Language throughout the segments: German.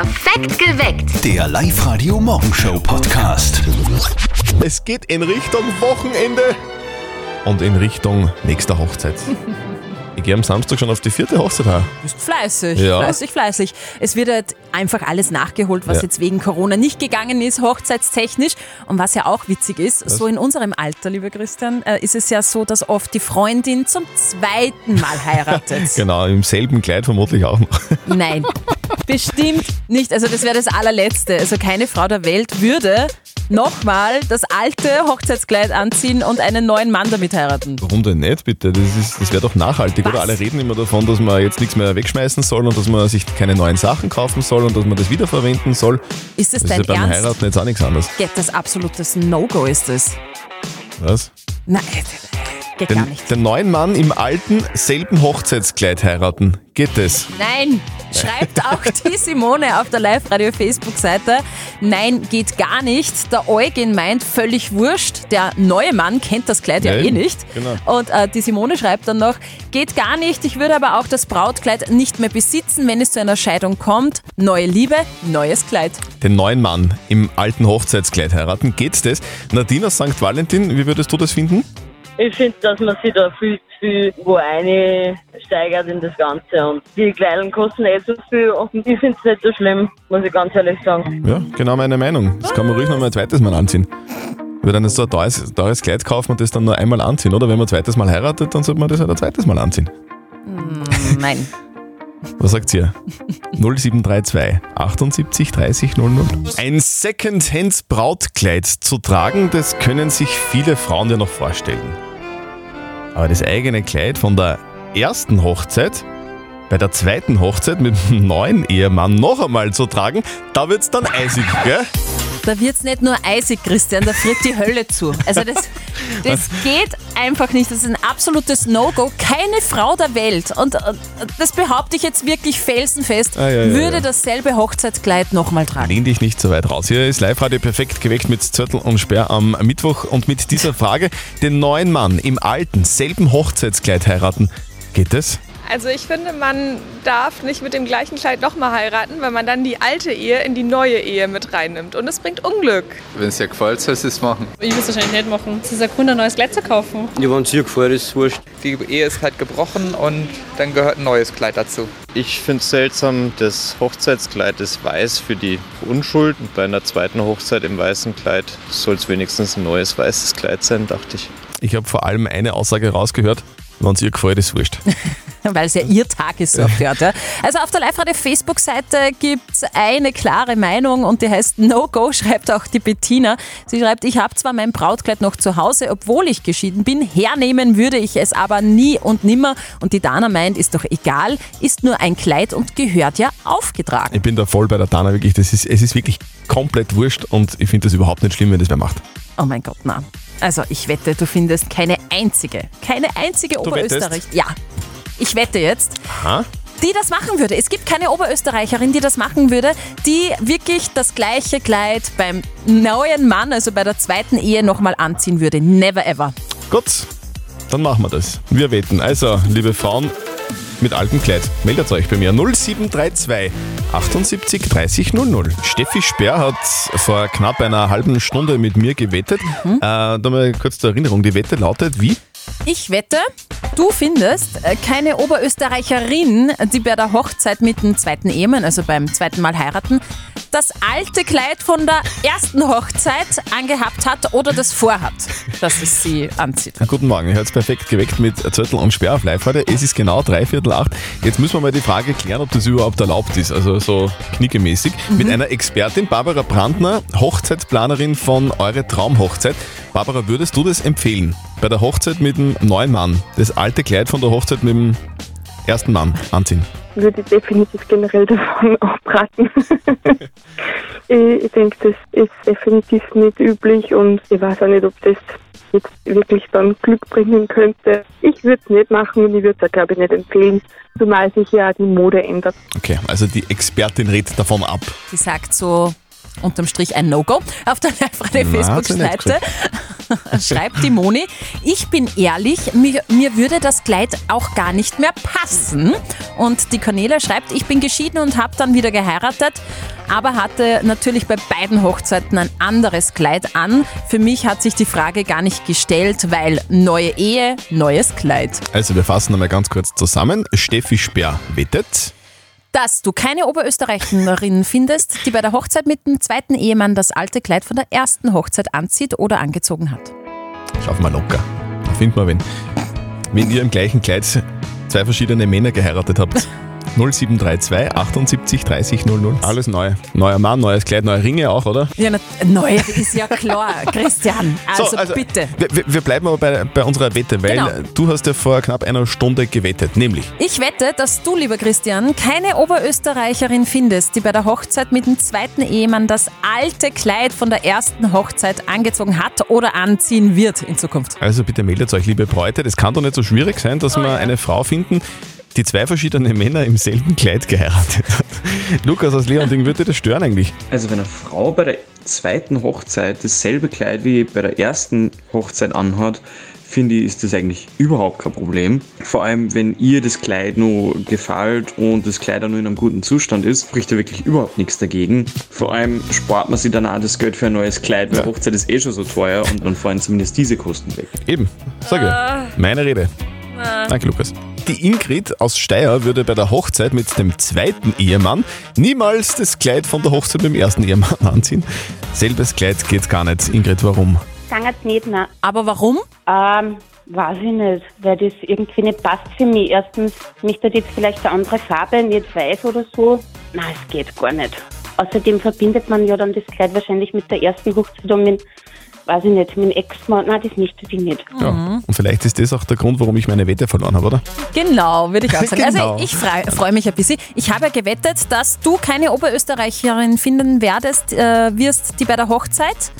Perfekt geweckt. Der Live-Radio-Morgenshow-Podcast. Es geht in Richtung Wochenende und in Richtung nächster Hochzeit. Ich gehe am Samstag schon auf die vierte Hochzeit. Auch. Bist fleißig, Ja. fleißig, fleißig. Es wird halt einfach alles nachgeholt, was Ja. jetzt wegen Corona nicht gegangen ist, hochzeitstechnisch. Und was ja auch witzig ist, so in unserem Alter, lieber Christian, äh, ist es ja so, dass oft die Freundin zum zweiten Mal heiratet. Genau, im selben Kleid vermutlich auch noch. Nein, bestimmt nicht. Also das wäre das allerletzte. Also keine Frau der Welt würde nochmal das alte Hochzeitskleid anziehen und einen neuen Mann damit heiraten. Warum denn nicht, bitte? Das, ist- das wäre doch nachhaltig, Was? oder? Alle reden immer davon, dass man jetzt nichts mehr wegschmeißen soll und dass man sich keine neuen Sachen kaufen soll und dass man das wiederverwenden soll. Ist das, Das ist ja dein beim Ernst? Heiraten jetzt auch nichts anderes. Geht das absolutes No-Go ist das? Was? Nein, geht gar Den, nicht. den neuen Mann im alten, selben Hochzeitskleid heiraten. Geht das? Nein, schreibt auch die Simone auf der Live-Radio-Facebook-Seite. Nein, geht gar nicht. Der Eugen meint, völlig wurscht. Der neue Mann kennt das Kleid ja Ja, eh nicht. genau. Und äh, die Simone schreibt dann noch, geht gar nicht. Ich würde aber auch das Brautkleid nicht mehr besitzen, wenn es zu einer Scheidung kommt. Neue Liebe, neues Kleid. Den neuen Mann im alten Hochzeitskleid heiraten. Geht das? Nadine aus St. Valentin, wie würdest du das finden? Ich finde, dass man sich da viel zu viel wo steigert in das Ganze und die Kleidung kosten eh so viel und ich finde es nicht so schlimm, muss ich ganz ehrlich sagen. Ja, genau meine Meinung. Das kann man ruhig noch mal ein zweites Mal anziehen. Wir dann so ein teures, teures Kleid kaufen und das dann nur einmal anziehen, oder? Wenn man ein zweites Mal heiratet, dann sollte man das halt ein zweites Mal anziehen. Nein. Was sagt ihr? 0732 78 30 00. Ein Secondhand Brautkleid zu tragen, das können sich viele Frauen ja noch vorstellen. Aber das eigene Kleid von der ersten Hochzeit bei der zweiten Hochzeit mit dem neuen Ehemann noch einmal zu tragen, da wird's dann eisig, gell? Da wird's nicht nur eisig, Christian, da friert die Hölle zu. Also das, das geht einfach nicht. Das ist ein absolutes No-Go. Keine Frau der Welt, und äh, das behaupte ich jetzt wirklich felsenfest, Ah, ja, ja, würde ja. dasselbe Hochzeitskleid nochmal tragen. Lehn dich nicht so weit raus. Hier ist Live-Radio perfekt geweckt mit Zörtel und Sperr am Mittwoch und mit dieser Frage, den neuen Mann im alten, selben Hochzeitskleid heiraten. Geht das? Also ich finde, man darf nicht mit dem gleichen Kleid nochmal heiraten, weil man dann die alte Ehe in die neue Ehe mit reinnimmt. Und es bringt Unglück. Wenn es dir gefällt, sollst du es machen. Ich würde es wahrscheinlich nicht machen. Es ist ein Grund, ein neues Kleid zu kaufen. Ja, wenn es dir gefällt, ist es wurscht. Die Ehe ist halt gebrochen und dann gehört ein neues Kleid dazu. Ich finde es seltsam, das Hochzeitskleid ist weiß für die Unschuld und bei einer zweiten Hochzeit im weißen Kleid soll es wenigstens ein neues weißes Kleid sein, dachte ich. Ich habe vor allem eine Aussage rausgehört. Wenn es ihr gefällt, ist wurscht. weil es ja ihr Tag ist, so oft hört. Ja. Also auf der Live-Radio-Facebook-Seite gibt es eine klare Meinung und die heißt No Go, schreibt auch die Bettina. Sie schreibt, ich habe zwar mein Brautkleid noch zu Hause, obwohl ich geschieden bin, hernehmen würde ich es aber nie und nimmer. Und die Dana meint, ist doch egal, ist nur ein Kleid und gehört ja aufgetragen. Ich bin da voll bei der Dana, wirklich. Das ist, es ist wirklich komplett wurscht und ich finde das überhaupt nicht schlimm, wenn das wer macht. Oh mein Gott, na. Also ich wette, du findest keine einzige, keine einzige Oberösterreich. Ja, ich wette jetzt. Ha? die das machen würde. Es gibt keine Oberösterreicherin, die das machen würde, die wirklich das gleiche Kleid beim neuen Mann, also bei der zweiten Ehe, nochmal anziehen würde. Never ever. Gut, dann machen wir das. Wir wetten. Also, liebe Frauen mit altem Kleid, meldet euch bei mir 0732 78 30 00. Steffi Sperr hat vor knapp einer halben Stunde mit mir gewettet. Mhm. Äh, da mal kurz zur Erinnerung, die Wette lautet wie? Ich wette, du findest äh, keine Oberösterreicherin, die bei der Hochzeit mit dem zweiten Ehemann, also beim zweiten Mal heiraten, das alte Kleid von der ersten Hochzeit angehabt hat oder das vorhat, dass es sie anzieht. Guten Morgen, ihr hört perfekt geweckt mit Zettel und Sperr auf live heute. Es ist genau dreiviertel acht. Jetzt müssen wir mal die Frage klären, ob das überhaupt erlaubt ist, also so knickemäßig. Mit einer Expertin, Barbara Brandner, Hochzeitsplanerin von Eure Traumhochzeit. Barbara, würdest du das empfehlen? Bei der Hochzeit mit dem neuen Mann, das alte Kleid von der Hochzeit mit dem ersten Mann anziehen? würde ich definitiv generell davon abraten. ich ich denke, das ist definitiv nicht üblich und ich weiß auch nicht, ob das jetzt wirklich dann Glück bringen könnte. Ich würde es nicht machen und ich würde es, glaube ich, nicht empfehlen, zumal sich ja auch die Mode ändert. Okay, also die Expertin redet davon ab. Die sagt so unterm Strich ein No-Go auf der Live-Radio-Facebook-Seite. Schreibt die Moni, ich bin ehrlich, mir, mir würde das Kleid auch gar nicht mehr passen. Und die Cornelia schreibt, ich bin geschieden und habe dann wieder geheiratet. aber hatte natürlich bei beiden Hochzeiten ein anderes Kleid an. Für mich hat sich die Frage gar nicht gestellt, weil neue Ehe, neues Kleid. Also wir fassen einmal ganz kurz zusammen. Steffi Speer wettet. Dass du keine Oberösterreicherin findest, die bei der Hochzeit mit dem zweiten Ehemann das alte Kleid von der ersten Hochzeit anzieht oder angezogen hat. Schaffen wir locker. Da finden wir wen. Wenn ihr im gleichen Kleid zwei verschiedene Männer geheiratet habt. 0732 78 30 00. Alles neu. Neuer Mann, neues Kleid, neue Ringe auch, oder? Ja, na, neu ist ja klar, Christian. Also, So, bitte. Wir, wir- bleiben aber bei, bei unserer Wette, weil Genau. du hast ja vor knapp einer Stunde gewettet, nämlich Ich wette, dass du, lieber Christian, keine Oberösterreicherin findest, die bei der Hochzeit mit dem zweiten Ehemann das alte Kleid von der ersten Hochzeit angezogen hat oder anziehen wird in Zukunft. Also bitte meldet euch, liebe Bräute. Das kann doch nicht so schwierig sein, dass wir eine Frau finden, die zwei verschiedene Männer im selben Kleid geheiratet hat. Lukas aus Leonding, würde das stören eigentlich? Also wenn eine Frau bei der zweiten Hochzeit dasselbe Kleid wie bei der ersten Hochzeit anhat, finde ich, ist das eigentlich überhaupt kein Problem. Vor allem, wenn ihr das Kleid nur gefällt und das Kleid auch nur in einem guten Zustand ist, spricht da wirklich überhaupt nichts dagegen. Vor allem spart man sich dann auch das Geld für ein neues Kleid, weil Hochzeit ist eh schon so teuer und dann fallen zumindest diese Kosten weg. Eben, sag Ah. ich. Meine Rede. Danke, Lukas. Die Ingrid aus Steyr würde bei der Hochzeit mit dem zweiten Ehemann niemals das Kleid von der Hochzeit mit dem ersten Ehemann anziehen. Selbes Kleid geht gar nicht. Ingrid, warum? Sagen jetzt nicht, nein. Aber warum? Ähm, weiß ich nicht, weil das irgendwie nicht passt für mich. Erstens, mich hat jetzt vielleicht eine andere Farbe, nicht weiß oder so. Nein, es geht gar nicht. Außerdem verbindet man ja dann das Kleid wahrscheinlich mit der ersten Hochzeit und mit, weiß ich nicht, mit dem Ex-Mann. Nein, das möchte ich nicht. Ja. Und vielleicht ist das auch der Grund, warum ich meine Wette verloren habe, oder? Genau, würde ich auch sagen. Genau. Also ich freue freu mich ein bisschen. Ich habe ja gewettet, dass du keine Oberösterreicherin finden werdest, äh, wirst, die bei der Hochzeit,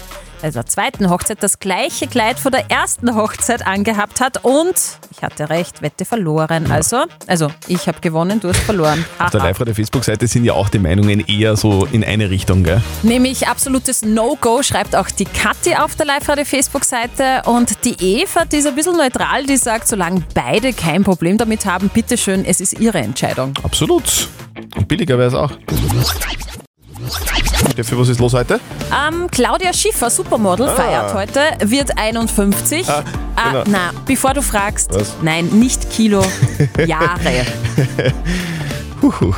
also der zweiten Hochzeit, das gleiche Kleid von der ersten Hochzeit angehabt hat und ich hatte recht, Wette verloren. Also, also ich habe gewonnen, du hast verloren. Auf der live Facebook-Seite sind ja auch die Meinungen eher so in eine Richtung, gell? Nämlich absolutes No-Go, schreibt auch die Kathi auf der Live-Radio-Facebook-Seite. Und die Eva, die ist ein bisschen neutral, die sagt, solange beide kein Problem damit haben, bitteschön, es ist ihre Entscheidung. Absolut. Und billiger wäre es auch. Steffi, was ist los heute? Ähm, Claudia Schiffer, Supermodel, Ah. feiert heute, wird 51. Ah, genau. na, bevor du fragst, Was? nein, nicht Kilo, Jahre. Huch,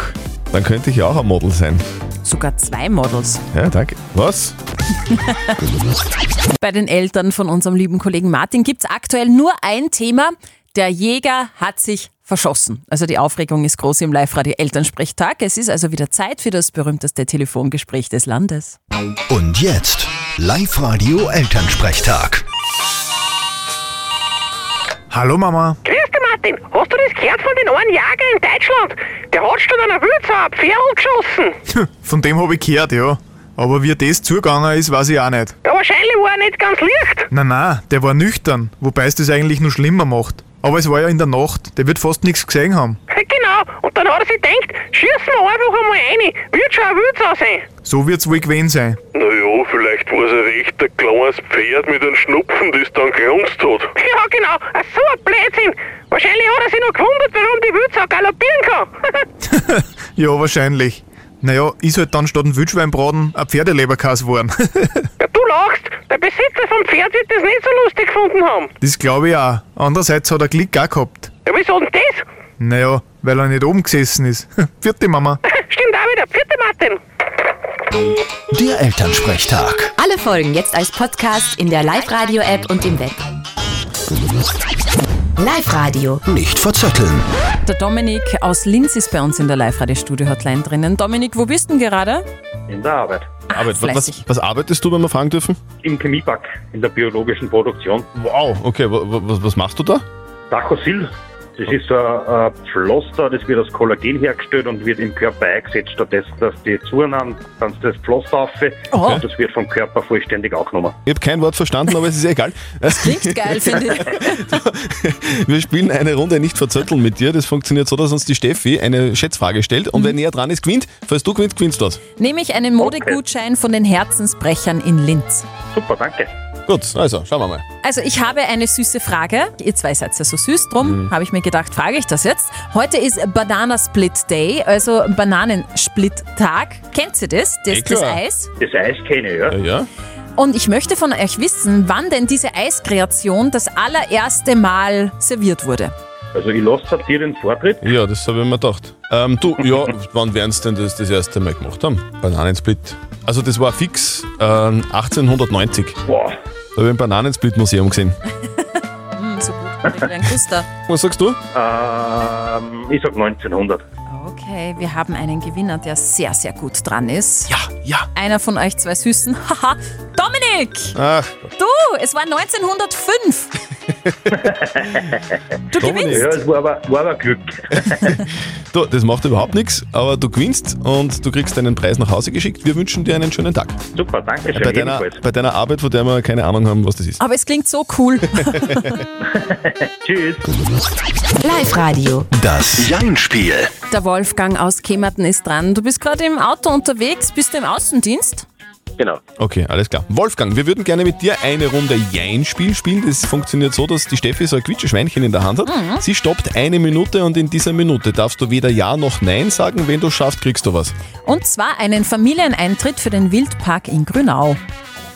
dann könnte ich ja auch ein Model sein. Sogar zwei Models. Ja, danke. Was? Bei den Eltern von unserem lieben Kollegen Martin gibt es aktuell nur ein Thema. Der Jäger hat sich verschossen. Also die Aufregung ist groß im Live-Radio Elternsprechtag. Es ist also wieder Zeit für das berühmteste Telefongespräch des Landes. Und jetzt Live-Radio Elternsprechtag. Hallo Mama. Grüß dich, Martin. Hast du das gehört von den einen Jäger in Deutschland? Der hat statt einer Wildsau ein Pferd geschossen. Von dem habe ich gehört, ja. Aber wie das zugegangen ist, weiß ich auch nicht. Ja, wahrscheinlich war er nicht ganz leicht. Na na, der war nüchtern, wobei es das eigentlich nur schlimmer macht. Aber es war ja in der Nacht, der wird fast nichts gesehen haben. Genau. Und dann hat er sich gedacht, schießen wir einfach einmal rein. Wird schon eine Wildsau sein. So wird's wohl gewesen sein. Naja, vielleicht war es ein recht ein kleines Pferd mit einem Schnupfen, das dann gerunzt hat. Ja, genau. Ach, so ein Blödsinn. Wahrscheinlich hat er sich noch gewundert, warum die Wildsau galoppieren kann. Ja, wahrscheinlich. Naja, ist halt dann statt ein Wildschweinbraten ein Pferdeleberkäse geworden. ja, du lachst. Der Besitzer vom Pferd wird das nicht so lustig gefunden haben. das glaube ich auch. Andererseits hat er Glück auch gehabt. Ja, wieso denn das? Naja, weil er nicht oben gesessen ist. Vierte Mama. Stimmt auch wieder. Vierte Martin. Der Elternsprechtag. Alle Folgen jetzt als Podcast in der Live-Radio-App und im Web. Live-Radio. Nicht verzetteln. Der Dominik aus Linz ist bei uns in der Live-Radio-Studio-Hotline drinnen. Dominik, wo bist du denn gerade? In der Arbeit. Arbeit. Was, was, was arbeitest du, wenn wir fragen dürfen? Im Chemiepark, in der biologischen Produktion. Wow, okay, wa- wa- was, was machst du da? Dacosil, das ist so ein, ein Pflaster, das wird aus Kollagen hergestellt und wird im Körper eingesetzt, stattdessen, dass die zueinander, dann das Pflaster auf und das wird vom Körper vollständig aufgenommen. Ich habe kein Wort verstanden, aber es ist egal. Das klingt geil, finde ich. Wir spielen eine Runde nicht verzötteln mit dir. Das funktioniert so, dass uns die Steffi eine Schätzfrage stellt und wer näher dran ist, gewinnt. Falls du gewinnst, gewinnst du das. Nehme ich einen Modegutschein von den Herzensbrechern in Linz. Super, danke. Gut, also schauen wir mal. Also ich habe eine süße Frage. Ihr zwei seid ja so süß, drum habe ich mir gedacht, frage ich das jetzt. Heute ist Banana Split Day, also Bananensplit-Tag. Kennt ihr das? Das, Eh das. Eis? Das Eis kenne ich, ja. ja. Und ich möchte von euch wissen, wann denn diese Eiskreation das allererste Mal serviert wurde. Also ich lasse dir den Vortritt. Ja, das habe ich mir gedacht. Ähm, du, ja, wann werden sie denn das das erste Mal gemacht haben? Bananensplit. Also das war fix ähm, 1890. Boah. Da habe ich im Bananensplit-Museum gesehen. Hm, so gut. Was sagst du? Ähm, ich sag 1900. Okay, wir haben einen Gewinner, der sehr, sehr gut dran ist. Ja, ja. Einer von euch zwei Süßen. Haha, Dominik! Ach, Du, es war 1905. Du gewinnst. Ja, es war aber, war aber Glück. du, das macht überhaupt nichts, aber du gewinnst und du kriegst deinen Preis nach Hause geschickt. Wir wünschen dir einen schönen Tag. Super, danke schön. Bei deiner, bei deiner Arbeit, von der wir keine Ahnung haben, was das ist. Aber es klingt so cool. Tschüss. Live-Radio. Das Jein-Spiel. Der Wolfgang aus Kemmerten ist dran. Du bist gerade im Auto unterwegs. Bist du im Außendienst? Genau. Okay, alles klar. Wolfgang, wir würden gerne mit dir eine Runde Jein-Spiel spielen. Das funktioniert so, dass die Steffi so ein Quietscheschweinchen in der Hand hat. Mhm. Sie stoppt eine Minute und in dieser Minute darfst du weder Ja noch Nein sagen. Wenn du schaffst, kriegst du was. Und zwar einen Familieneintritt für den Wildpark in Grünau.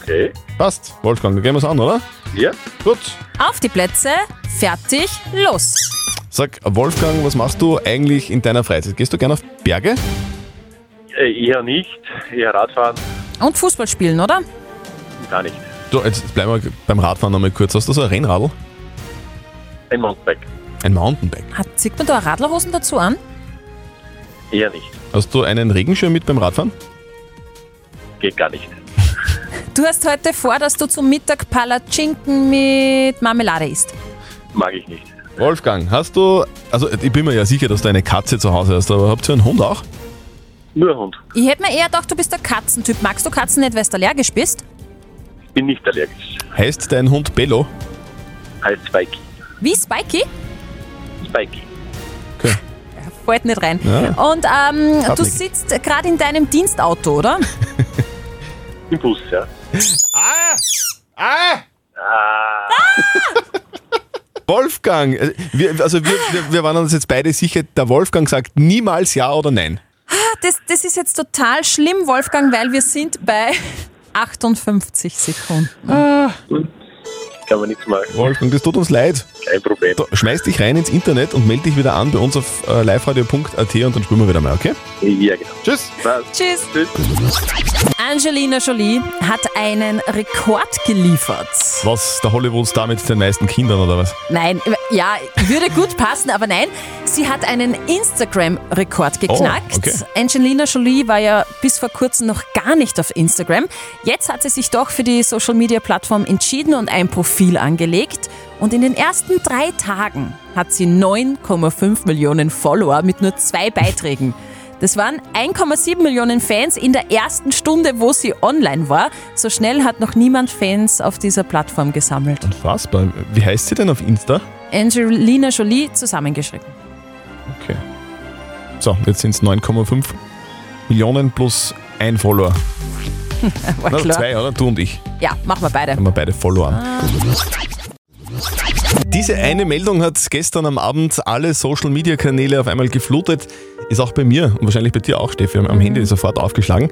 Okay. Passt. Wolfgang, dann gehen wir es an, oder? Ja. Gut. Auf die Plätze, fertig, los. Sag, Wolfgang, was machst du eigentlich in deiner Freizeit? Gehst du gerne auf Berge? Äh, eher nicht, eher Radfahren, Und Fußball spielen, oder? gar nicht. Du, jetzt bleiben wir beim Radfahren noch mal kurz. Hast du so ein Rennradl? Ein Mountainbike, Ein Mountainbike. Hat, zieht man da Radlerhosen dazu an? eher nicht. Hast du einen Regenschirm mit beim Radfahren? Geht gar nicht. Du hast heute vor, dass du zum Mittag Palatschinken mit Marmelade isst. Mag ich nicht. Wolfgang, hast du, also ich bin mir ja sicher, dass du eine Katze zu Hause hast, aber habt ihr einen Hund auch? Nur ein Hund. Ich hätte mir eher gedacht, du bist der Katzentyp. Magst du Katzen nicht, weil du allergisch bist? Bin nicht allergisch. Heißt dein Hund Bello? Heißt Spikey. Wie Spikey? Spikey. Fällt nicht rein. Ja. Und ähm, du nix. sitzt gerade in deinem Dienstauto, oder? Im Bus, ja. Ah! Ah! Ah! Wolfgang, äh, wir, also wir, wir, wir waren uns jetzt beide sicher, der Wolfgang sagt niemals Ja oder Nein. Ah, Das, das ist jetzt total schlimm, Wolfgang, weil wir sind bei 58 Sekunden. Kann man nichts machen. Wolfgang, das tut uns leid. Kein Problem. Da, schmeiß dich rein ins Internet und melde dich wieder an bei uns auf äh, liveradio.at und dann spielen wir wieder mal, okay? Ja, genau. Tschüss. Tschüss. Angelina Jolie hat einen Rekord geliefert. Was, der Hollywood-Star mit den meisten Kindern oder was? Nein, ja, würde gut passen, aber nein. Sie hat einen Instagram-Rekord geknackt. Oh, okay. Angelina Jolie war ja bis vor kurzem noch gar nicht auf Instagram. Jetzt hat sie sich doch für die Social-Media-Plattform entschieden und ein Profil angelegt. Und in den ersten drei Tagen hat sie 9,5 Millionen Follower mit nur zwei Beiträgen. Das waren 1,7 Millionen Fans in der ersten Stunde, wo sie online war. So schnell hat noch niemand Fans auf dieser Plattform gesammelt. Unfassbar. Wie heißt sie denn auf Insta? Angelina Jolie zusammengeschrieben. Okay. So, jetzt sind es 9,5 Millionen plus ein Follower. War Na, klar. zwei, oder? Du und ich. Ja, machen wir beide. Haben wir beide Follower. Ah. Diese eine Meldung hat gestern am Abend alle Social Media Kanäle auf einmal geflutet. Ist auch bei mir und wahrscheinlich bei dir auch, Steffi. Am Handy sofort aufgeschlagen.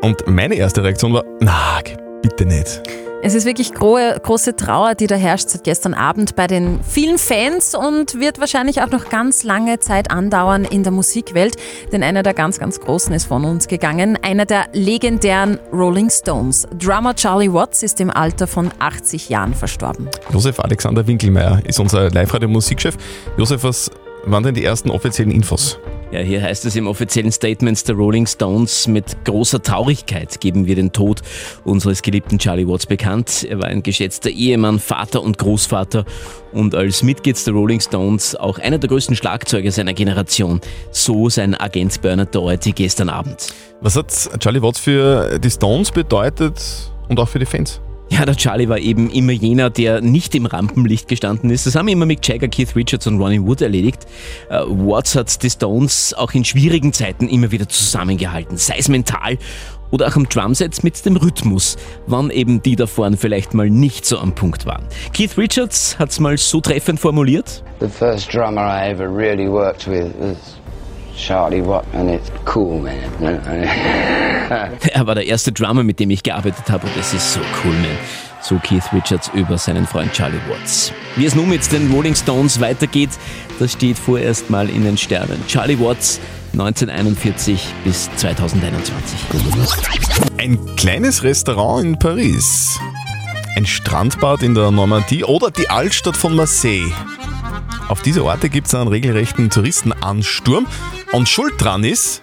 Und meine erste Reaktion war: Na, bitte nicht. Es ist wirklich große, große Trauer, die da herrscht seit gestern Abend bei den vielen Fans und wird wahrscheinlich auch noch ganz lange Zeit andauern in der Musikwelt, denn einer der ganz, ganz Großen ist von uns gegangen. Einer der legendären Rolling Stones. Drummer Charlie Watts ist im Alter von 80 Jahren verstorben. Josef Alexander Winkelmeier ist unser Live-Radio-Musikchef. Josef, was waren denn die ersten offiziellen Infos? Ja, hier heißt es im offiziellen Statement der Rolling Stones, mit großer Traurigkeit geben wir den Tod unseres geliebten Charlie Watts bekannt. Er war ein geschätzter Ehemann, Vater und Großvater und als Mitglied der Rolling Stones auch einer der größten Schlagzeuger seiner Generation. So sein Agent Bernard Doherty gestern Abend. Was hat Charlie Watts für die Stones bedeutet und auch für die Fans? Ja, der Charlie war eben immer jener, der nicht im Rampenlicht gestanden ist. Das haben immer Mick Jagger, Keith Richards und Ronnie Wood erledigt. Äh, Watts hat die Stones auch in schwierigen Zeiten immer wieder zusammengehalten, sei es mental oder auch am Drumset mit dem Rhythmus, wann eben die da vorne vielleicht mal nicht so am Punkt waren. Keith Richards hat es mal so treffend formuliert. The first drummer I ever really worked with was Charlie Watt, and it's cool, man. Er war der erste Drummer, mit dem ich gearbeitet habe und es ist so cool, man. So Keith Richards über seinen Freund Charlie Watts. Wie es nun mit den Rolling Stones weitergeht, das steht vorerst mal in den Sternen. Charlie Watts 1941 bis 2021. Ein kleines Restaurant in Paris. Ein Strandbad in der Normandie oder die Altstadt von Marseille. Auf diese Orte gibt es einen regelrechten Touristenansturm und schuld dran ist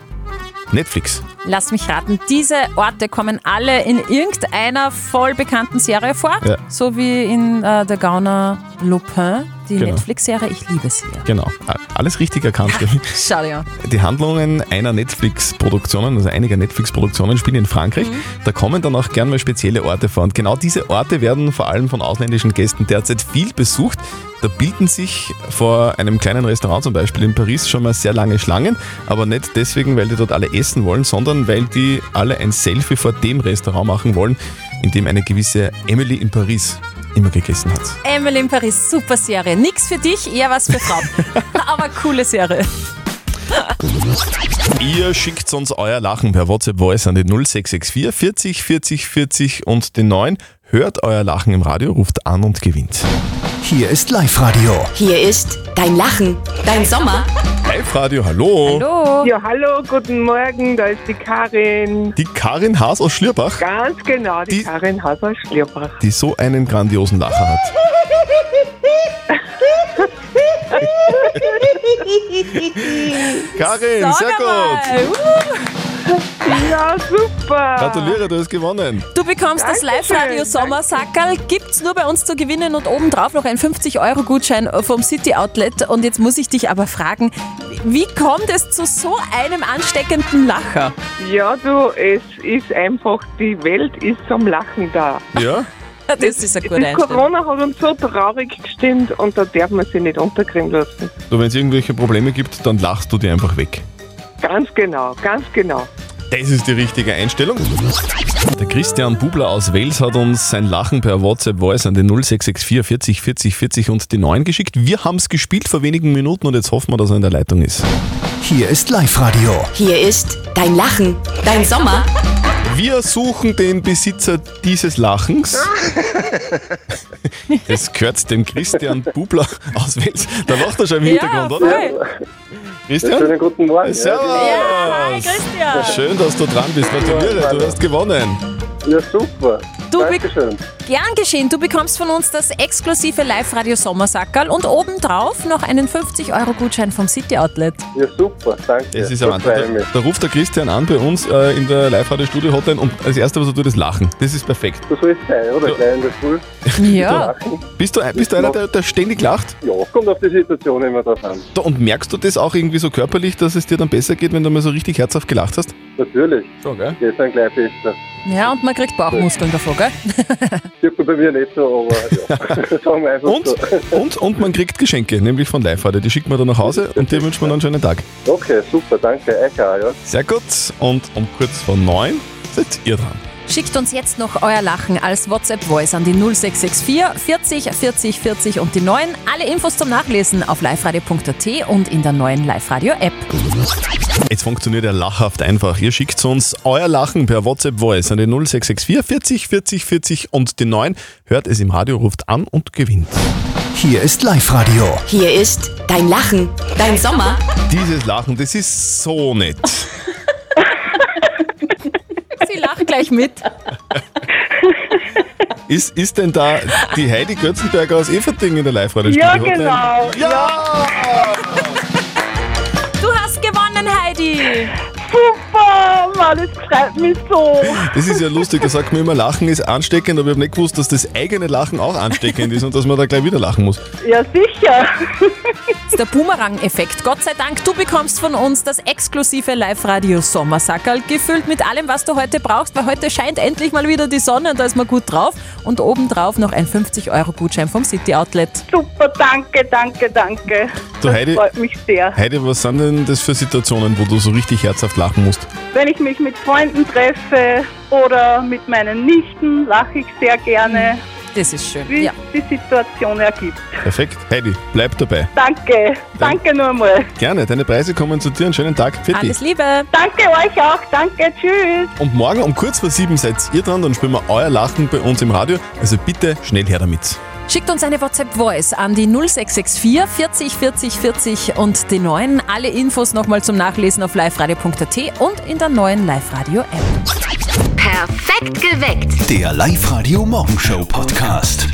Netflix. Lass mich raten, diese Orte kommen alle in irgendeiner voll bekannten Serie vor. Ja. So wie in äh, Der Gauner Lupin, die Genau. Netflix-Serie. Ich liebe sie. Genau, alles richtig erkannt. dir an. Die Handlungen einer Netflix-Produktionen, also einiger Netflix-Produktionen spielen in Frankreich. Da kommen dann auch gern mal spezielle Orte vor. Und genau diese Orte werden vor allem von ausländischen Gästen derzeit viel besucht. Da bilden sich vor einem kleinen Restaurant zum Beispiel in Paris schon mal sehr lange Schlangen, aber nicht deswegen, weil die dort alle essen wollen, sondern weil die alle ein Selfie vor dem Restaurant machen wollen, in dem eine gewisse Emily in Paris immer gegessen hat. Emily in Paris, super Serie. Nix für dich, eher was für Frauen. Aber coole Serie. Ihr schickt uns euer Lachen per WhatsApp Voice an die 0664 40 40 40 und den 9. Hört euer Lachen im Radio, ruft an und gewinnt. Hier ist Live-Radio. Hier ist dein Lachen, dein Sommer. Live-Radio, hallo. Hallo. Ja, hallo, guten Morgen, da ist die Karin. Die Karin Haas aus Schlierbach, Ganz genau, die, Karin Haus aus Schlierbach. die so einen grandiosen Lacher hat. Karin, sehr gut. Ja, super. Gratuliere, du hast gewonnen. Du bekommst das Dankeschön, Live-Radio Sommersackerl, gibt's nur bei uns zu gewinnen und obendrauf noch ein 50-Euro-Gutschein vom City Outlet. Und jetzt muss ich dich aber fragen, wie kommt es zu so einem ansteckenden Lacher? Ja, du, es ist einfach, die Welt ist zum Lachen da. Ja? Das ist eine gute Das. Corona hat uns so traurig gestimmt und da darf man sich nicht unterkriegen lassen. So, wenn es irgendwelche Probleme gibt, dann lachst du dir einfach weg. Ganz genau, ganz genau. Das ist die richtige Einstellung. Der Christian Bubler aus Wels hat uns sein Lachen per WhatsApp Voice an den 0664 40 40 40 und die 9 geschickt. Wir haben es gespielt vor wenigen Minuten und jetzt hoffen wir, dass er in der Leitung ist. Hier ist Live-Radio. Hier ist dein Lachen, dein Sommer. Wir suchen den Besitzer dieses Lachens. Es gehört dem Christian Bubler aus Wels. Da lacht er schon im Hintergrund, oder? Christian? Schönen guten Morgen. Servus. Hi, Christian. Schön, dass du dran bist. Gratuliere, du hast gewonnen. Ja, super. Du Dankeschön. Gern geschehen, du bekommst von uns das exklusive Live-Radio Sommersackerl und obendrauf noch einen 50-Euro-Gutschein vom City Outlet. Ja, super. Danke. Das ist ein freut Wahnsinn. Da, da ruft der Christian an bei uns äh, in der Live-Radio-Studio-Hotline und als erstes, was er tut, ist lachen. Das ist perfekt. So soll es sein, oder? Gleich in der Früh. Ja. Bist du, bist du einer, der, der ständig lacht? Ja, kommt auf die Situation immer drauf an. Da- Und merkst du das auch irgendwie so körperlich, dass es dir dann besser geht, wenn du mal so richtig herzhaft gelacht hast? Natürlich. Schon, gell? Geht dann gleich besser. Ja, und man kriegt Bauchmuskeln davon, gell? Sieht man bei mir nicht so, aber ja. Sagen wir einfach Und, so. und, und man kriegt Geschenke, nämlich von Live-Radio. Die schickt man dann nach Hause und dir wünscht man einen schönen Tag. Okay, super, danke. Euch auch, ja. Sehr gut. Und um kurz vor neun seid ihr dran. Schickt uns jetzt noch euer Lachen als WhatsApp-Voice an die 0664 40 40 40 und die 9. Alle Infos zum Nachlesen auf liveradio.at und in der neuen Live-Radio-App. Jetzt funktioniert ja lachhaft einfach. Ihr schickt uns euer Lachen per WhatsApp-Voice an die 0664 40 40 40 und die 9. Hört es im Radio, ruft an und gewinnt. Hier ist Live-Radio. Hier ist dein Lachen, dein Sommer. Dieses Lachen, das ist so nett. Gleich mit. Ist, ist denn da die Heidi Götzenberger aus Everding in der Live-Radio-Studio? Ja, genau. Ja! Du hast gewonnen, Heidi. Super, Mann, das freut mich so. Das ist ja lustig, da sagt man immer, Lachen ist ansteckend, aber ich habe nicht gewusst, dass das eigene Lachen auch ansteckend ist und dass man da gleich wieder lachen muss. Ja, sicher. Das ist der Boomerang-Effekt. Gott sei Dank, du bekommst von uns das exklusive Live-Radio Sommersackerl, gefüllt mit allem, was du heute brauchst, weil heute scheint endlich mal wieder die Sonne und da ist man gut drauf. Und obendrauf noch ein 50-Euro-Gutschein vom City Outlet. Super, danke, danke, danke. Du, das Heidi- freut mich sehr. Heidi, was sind denn das für Situationen, wo du so richtig herzhaft lachen musst? Wenn ich mich mit Freunden treffe oder mit meinen Nichten, lache ich sehr gerne, Das ist schön. wie Ja. die Situation ergibt. Perfekt. Heidi, bleib dabei. Danke, danke nur mal. Gerne, deine Preise kommen zu dir. Einen schönen Tag. Für dich. Liebe. Danke euch auch, danke, tschüss. Und morgen um kurz vor sieben seid ihr dran, dann spielen wir euer Lachen bei uns im Radio. Also bitte schnell her damit. Schickt uns eine WhatsApp-Voice an die 0664 40 40 40 und die 9. Alle Infos nochmal zum Nachlesen auf liveradio.at und in der neuen Live-Radio-App. Perfekt geweckt. Der Live-Radio Morgenshow Podcast.